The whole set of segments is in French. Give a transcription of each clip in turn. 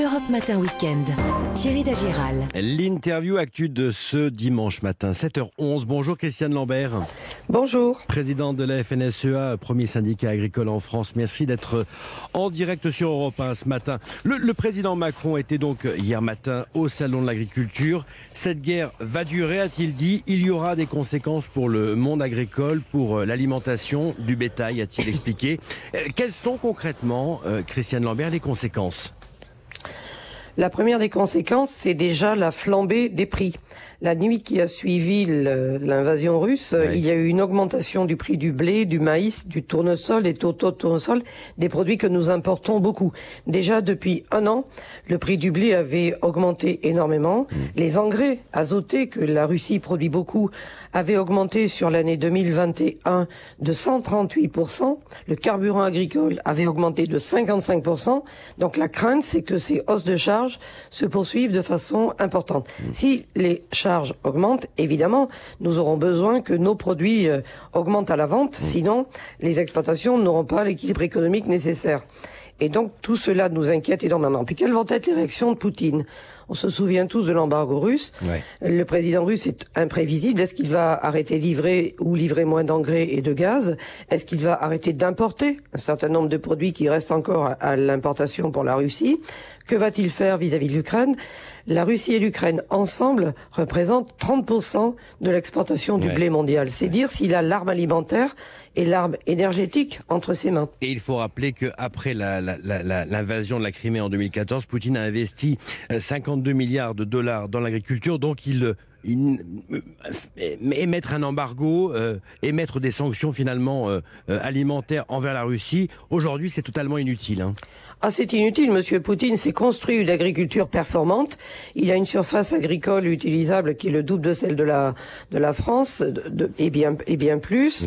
Europe Matin Weekend. Thierry Dagiral. L'interview actu de ce dimanche matin, 7h11. Bonjour Christiane Lambert. Bonjour. Présidente de la FNSEA, premier syndicat agricole en France. Merci d'être en direct sur Europe 1 ce matin. Le, le président Macron était donc hier matin au Salon de l'Agriculture. Cette guerre va durer, a-t-il dit. Il y aura des conséquences pour le monde agricole, pour l'alimentation du bétail, a-t-il expliqué. Euh, Quelles sont concrètement, euh, Christiane Lambert, les conséquences? La première des conséquences, c'est déjà la flambée des prix. La nuit qui a suivi l'invasion russe, Oui. il y a eu une augmentation du prix du blé, du maïs, du tournesol, des totaux de tournesol, des produits que nous importons beaucoup. Déjà depuis un an, le prix du blé avait augmenté énormément. Les engrais azotés que la Russie produit beaucoup avaient augmenté sur l'année 2021 de 138%. Le carburant agricole avait augmenté de 55%. Donc la crainte, c'est que ces hausses de charges se poursuivent de façon importante. Si les charges augmentent, évidemment, nous aurons besoin que nos produits euh, augmentent à la vente. Sinon, les exploitations n'auront pas l'équilibre économique nécessaire. Et donc tout cela nous inquiète énormément. Puis quelles vont être les réactions de Poutine? On se souvient tous de l'embargo russe. Ouais. Le président russe est imprévisible. Est-ce qu'il va arrêter de livrer ou livrer moins d'engrais et de gaz? Est-ce qu'il va arrêter d'importer un certain nombre de produits qui restent encore à, à l'importation pour la Russie? Que va-t-il faire vis-à-vis de l'Ukraine? La Russie et l'Ukraine ensemble représentent 30% de l'exportation du Ouais. blé mondial. C'est dire s'il a l'arme alimentaire et l'arme énergétique entre ses mains. Et il faut rappeler qu'après l'invasion de la Crimée en 2014, Poutine a investi euh, 52 milliards de dollars dans l'agriculture, donc il, euh, euh, émettre un embargo, euh, émettre des sanctions finalement euh, euh, alimentaires envers la Russie, aujourd'hui c'est totalement inutile. hein. Ah, c'est inutile. Monsieur Poutine s'est construit une agriculture performante. Il a une surface agricole utilisable qui est le double de celle de la de la France de- de- et bien et bien plus.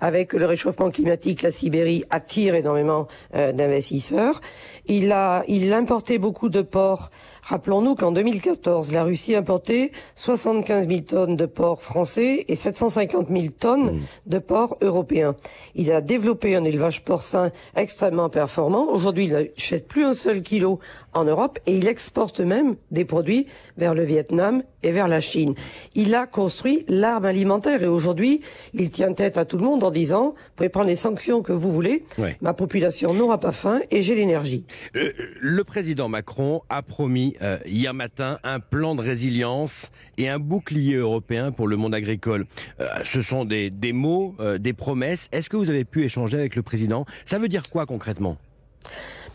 Avec le réchauffement climatique, la Sibérie attire énormément euh, d'investisseurs. Il a il importait beaucoup de porcs. Rappelons-nous qu'en 2014, la Russie importait 75 000 tonnes de porcs français et 750 000 tonnes de porcs européens. Il a développé un élevage porcin extrêmement performant. Aujourd'hui, n'achète plus un seul kilo en Europe et il exporte même des produits vers le Vietnam et vers la Chine. Il a construit l'arme alimentaire et aujourd'hui, il tient tête à tout le monde en disant, vous pouvez prendre les sanctions que vous voulez, Ouais. ma population n'aura pas faim et j'ai l'énergie. Euh, le président Macron a promis euh, hier matin un plan de résilience et un bouclier européen pour le monde agricole. Euh, ce sont des, des mots, des promesses. Est-ce que vous avez pu échanger avec le président? Ça veut dire quoi concrètement?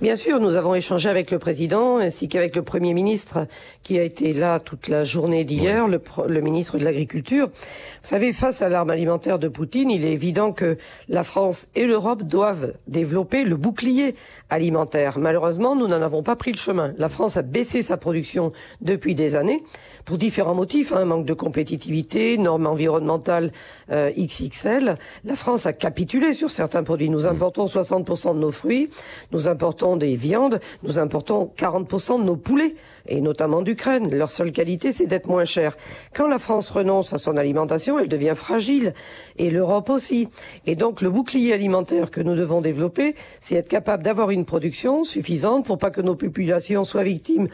Bien sûr, nous avons échangé avec le président ainsi qu'avec le premier ministre qui a été là toute la journée d'hier, le, le ministre de l'Agriculture. Vous savez, face à l'arme alimentaire de Poutine, il est évident que la France et l'Europe doivent développer le bouclier alimentaire. Malheureusement, nous n'en avons pas pris le chemin. La France a baissé sa production depuis des années pour différents motifs, hein, manque de compétitivité, normes environnementales euh, XXL. La France a capitulé sur certains produits. Nous importons 60% de nos fruits, nous importons des viandes, nous importons 40% de nos poulets, et notamment d'Ukraine. Leur seule qualité, c'est d'être moins cher. Quand la France renonce à son alimentation, elle devient fragile, et l'Europe aussi. Et donc le bouclier alimentaire que nous devons développer, c'est être capable d'avoir une production suffisante pour pas que nos populations soient victimes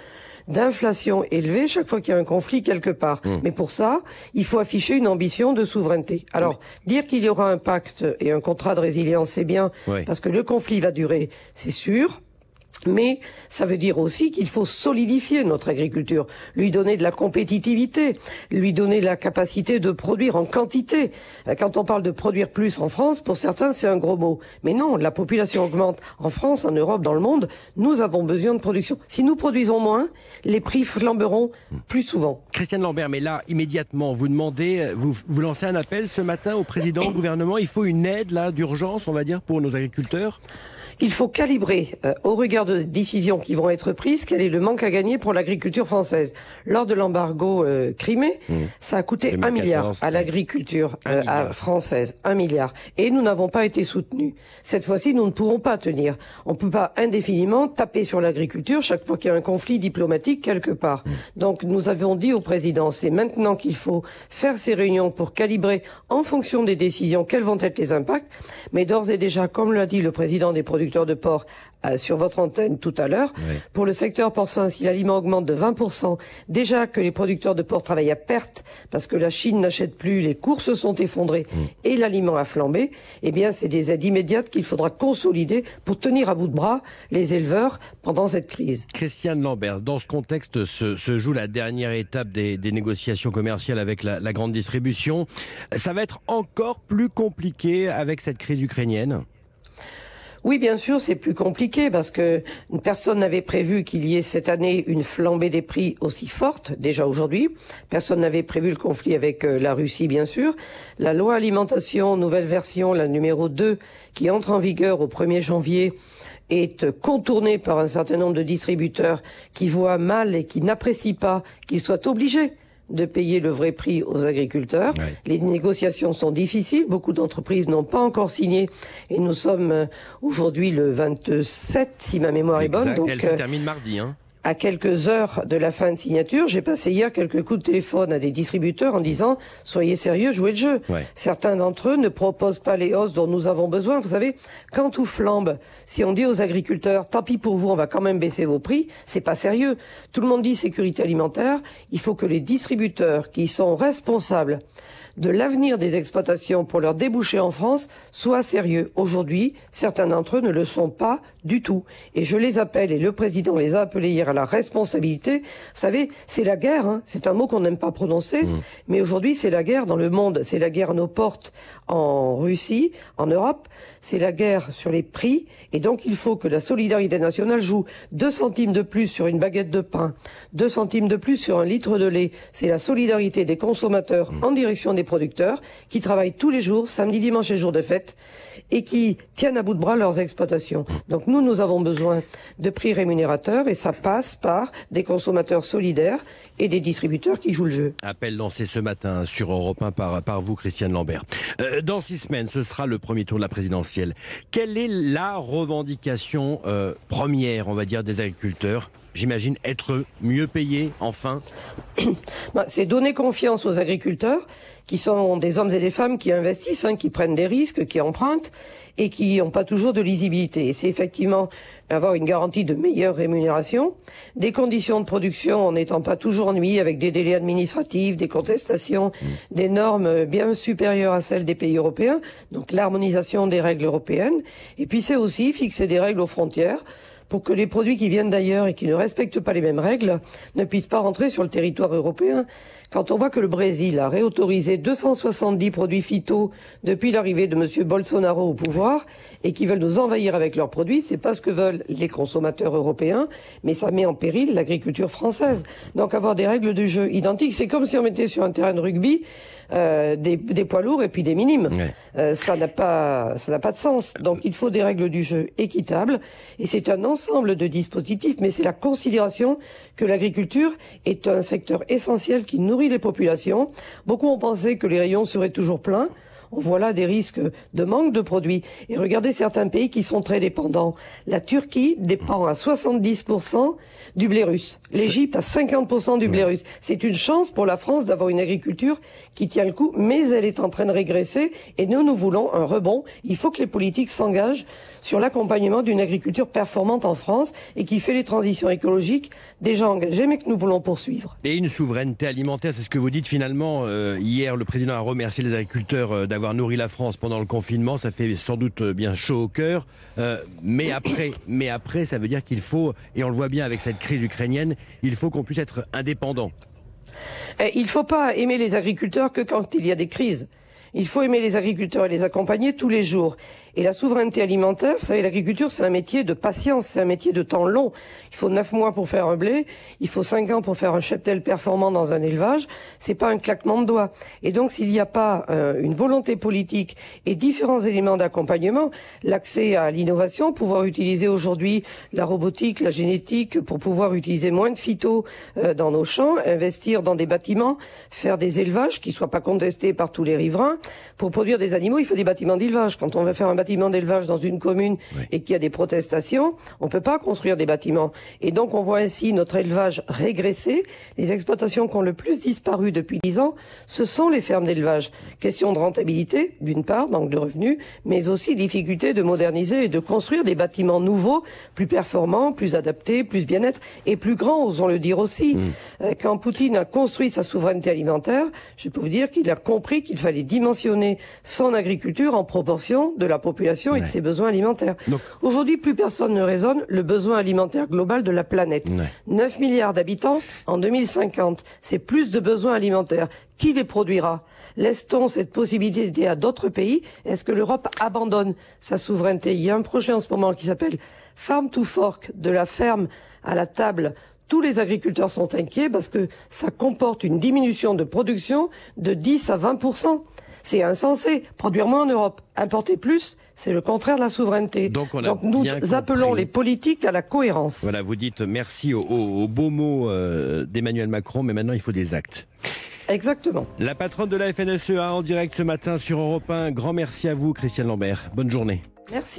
d'inflation élevée chaque fois qu'il y a un conflit quelque part. Mais pour ça, il faut afficher une ambition de souveraineté. Alors, dire qu'il y aura un pacte et un contrat de résilience, c'est bien, Oui. parce que le conflit va durer, c'est sûr. Mais ça veut dire aussi qu'il faut solidifier notre agriculture, lui donner de la compétitivité, lui donner la capacité de produire en quantité. Euh, Quand on parle de produire plus en France, pour certains, c'est un gros mot. Mais non, la population augmente en France, en Europe, dans le monde. Nous avons besoin de production. Si nous produisons moins, les prix flamberont plus souvent. Christiane Lambert, mais là, immédiatement, vous demandez, euh, vous, vous lancez un appel ce matin au président, au gouvernement. Il faut une aide là d'urgence, on va dire, pour nos agriculteurs. Il faut calibrer, euh, au regard de décisions qui vont être prises, quel est le manque à gagner pour l'agriculture française. Lors de l'embargo euh, Crimée, ça a coûté 2014, un milliard à l'agriculture euh, française, un milliard. Et nous n'avons pas été soutenus. Cette fois-ci, nous ne pourrons pas tenir. On ne peut pas indéfiniment taper sur l'agriculture chaque fois qu'il y a un conflit diplomatique quelque part. Donc nous avons dit au président, c'est maintenant qu'il faut faire ces réunions pour calibrer en fonction des décisions quels vont être les impacts. Mais d'ores et déjà, comme l'a dit le président des producteurs, producteurs de porc euh, sur votre antenne tout à l'heure. Pour le secteur porcin, si l'aliment augmente de 20%, déjà que les producteurs de porc travaillent à perte parce que la Chine n'achète plus, les cours se sont effondrés mm. et l'aliment a flambé, eh bien c'est des aides immédiates qu'il faudra consolider pour tenir à bout de bras les éleveurs pendant cette crise. Christiane Lambert, dans ce contexte se, joue la dernière étape des, négociations commerciales avec la, la grande distribution. Ça va être encore plus compliqué avec cette crise ukrainienne? Oui, bien sûr, c'est plus compliqué parce que personne n'avait prévu qu'il y ait cette année une flambée des prix aussi forte, déjà aujourd'hui. Personne n'avait prévu le conflit avec euh, la Russie, bien sûr. La loi alimentation, nouvelle version, la numéro 2, qui entre en vigueur au 1er janvier, est contournée par un certain nombre de distributeurs qui voient mal et qui n'apprécient pas qu'ils soient obligés de payer le vrai prix aux agriculteurs. Les négociations sont difficiles, beaucoup d'entreprises n'ont pas encore signé et nous sommes euh, aujourd'hui le 27 si ma mémoire est bonne. Donc, Elle se euh, termine mardi. Hein à quelques heures de la fin de signature, j'ai passé hier quelques coups de téléphone à des distributeurs en disant soyez sérieux, jouez le jeu. Certains d'entre eux ne proposent pas les hausses dont nous avons besoin. Vous savez, quand tout flambe, si on dit aux agriculteurs tant pis pour vous, on va quand même baisser vos prix, c'est pas sérieux. Tout le monde dit sécurité alimentaire. Il faut que les distributeurs qui sont responsables de l'avenir des exploitations pour leur déboucher en France soient sérieux. Aujourd'hui, certains d'entre eux ne le sont pas du tout. Et je les appelle, et le président les a appelés hier à la responsabilité. Vous savez, c'est la guerre, hein. c'est un mot qu'on n'aime pas prononcer, mmh. mais aujourd'hui c'est la guerre dans le monde, c'est la guerre à nos portes en Russie, en Europe, c'est la guerre sur les prix, et donc il faut que la solidarité nationale joue 2 centimes de plus sur une baguette de pain, 2 centimes de plus sur un litre de lait. C'est la solidarité des consommateurs mmh. en direction des producteurs qui travaillent tous les jours, samedi, dimanche et jour de fête, et qui tiennent à bout de bras leurs exploitations. Donc nous, nous avons besoin de prix rémunérateurs et ça passe par des consommateurs solidaires et des distributeurs qui jouent le jeu. Appel lancé ce matin sur Europe 1 par, par vous, Christiane Lambert. Euh, dans six semaines, ce sera le premier tour de la présidentielle. Quelle est la revendication euh, première, on va dire, des agriculteurs? J'imagine être mieux payés, enfin? Bah, C'est donner confiance aux agriculteurs qui sont des hommes et des femmes qui investissent, hein, qui prennent des risques, qui empruntent et qui n'ont pas toujours de lisibilité. c'est effectivement avoir une garantie de meilleure rémunération, des conditions de production en n'étant pas toujours ennuyés avec des délais administratifs, des contestations, mmh. des normes bien supérieures à celles des pays européens, donc l'harmonisation des règles européennes. Et puis c'est aussi fixer des règles aux frontières pour que les produits qui viennent d'ailleurs et qui ne respectent pas les mêmes règles ne puissent pas rentrer sur le territoire européen. Quand on voit que le Brésil a réautorisé 270 produits phyto depuis l'arrivée de M. Bolsonaro au pouvoir et qui veulent nous envahir avec leurs produits, c'est pas ce que veulent les consommateurs européens, mais ça met en péril l'agriculture française. Donc avoir des règles du jeu identiques, c'est comme si on mettait sur un terrain de rugby euh, des, poids lourds et puis des minimes. Euh, ça n'a pas, ça n'a pas de sens. Donc il faut des règles du jeu équitables et c'est un ensemble de dispositifs, mais c'est la considération que l'agriculture est un secteur essentiel qui nourrit les populations. Beaucoup ont pensé que les rayons seraient toujours pleins. On voit là des risques de manque de produits. Et regardez certains pays qui sont très dépendants. La Turquie dépend à 70% du blé russe. L'Égypte à 50% du blé russe. C'est une chance pour la France d'avoir une agriculture qui tient le coup, mais elle est en train de régresser et nous, nous voulons un rebond. Il faut que les politiques s'engagent sur l'accompagnement d'une agriculture performante en France et qui fait les transitions écologiques déjà engagées mais que nous voulons poursuivre. Et une souveraineté alimentaire, c'est ce que vous dites finalement. Euh, hier, le président a remercié les agriculteurs euh, d'avoir nourri la France pendant le confinement. Ça fait sans doute euh, bien chaud au cœur. mais après, mais après, ça veut dire qu'il faut, et on le voit bien avec cette crise ukrainienne, il faut qu'on puisse être indépendant. Il ne faut pas aimer les agriculteurs que quand il y a des crises. Il faut aimer les agriculteurs et les accompagner tous les jours. Et la souveraineté alimentaire, vous savez, l'agriculture, c'est un métier de patience, c'est un métier de temps long. Il faut neuf mois pour faire un blé, il faut cinq ans pour faire un cheptel performant dans un élevage. C'est pas un claquement de doigts. Et donc, s'il n'y a pas euh, une volonté politique et différents éléments d'accompagnement, l'accès à l'innovation, pouvoir utiliser aujourd'hui la robotique, la génétique, pour pouvoir utiliser moins de phyto euh, dans nos champs, investir dans des bâtiments, faire des élevages qui soient pas contestés par tous les riverains, pour produire des animaux, il faut des bâtiments d'élevage. Quand on veut faire un bâtiment d'élevage dans une commune et qu'il y a des protestations, on peut pas construire des bâtiments. Et donc on voit ainsi notre élevage régresser. Les exploitations qui ont le plus disparu depuis dix ans, ce sont les fermes d'élevage. Question de rentabilité, d'une part, manque de revenus, mais aussi difficulté de moderniser et de construire des bâtiments nouveaux, plus performants, plus adaptés, plus bien-être et plus grands, osons le dire aussi. Euh, Quand Poutine a construit sa souveraineté alimentaire, je peux vous dire qu'il a compris qu'il fallait dimensionner son agriculture en proportion de la population et de ses besoins alimentaires. Aujourd'hui, plus personne ne raisonne le besoin alimentaire global de la planète. Ouais. 9 milliards d'habitants en 2050, c'est plus de besoins alimentaires. Qui les produira? Laisse-t-on cette possibilité à d'autres pays? Est-ce que l'Europe abandonne sa souveraineté? Il y a un projet en ce moment qui s'appelle Farm to Fork, de la ferme à la table. Tous les agriculteurs sont inquiets parce que ça comporte une diminution de production de 10 à 20 c'est insensé. Produire moins en Europe, importer plus, c'est le contraire de la souveraineté. Donc on a nous appelons compris. les politiques à la cohérence. Voilà, vous dites merci aux beaux mots euh, d'Emmanuel Macron, mais maintenant il faut des actes. Exactement. La patronne de la FNSEA en direct ce matin sur Europe 1. Grand merci à vous, Christiane Lambert. Bonne journée. Merci.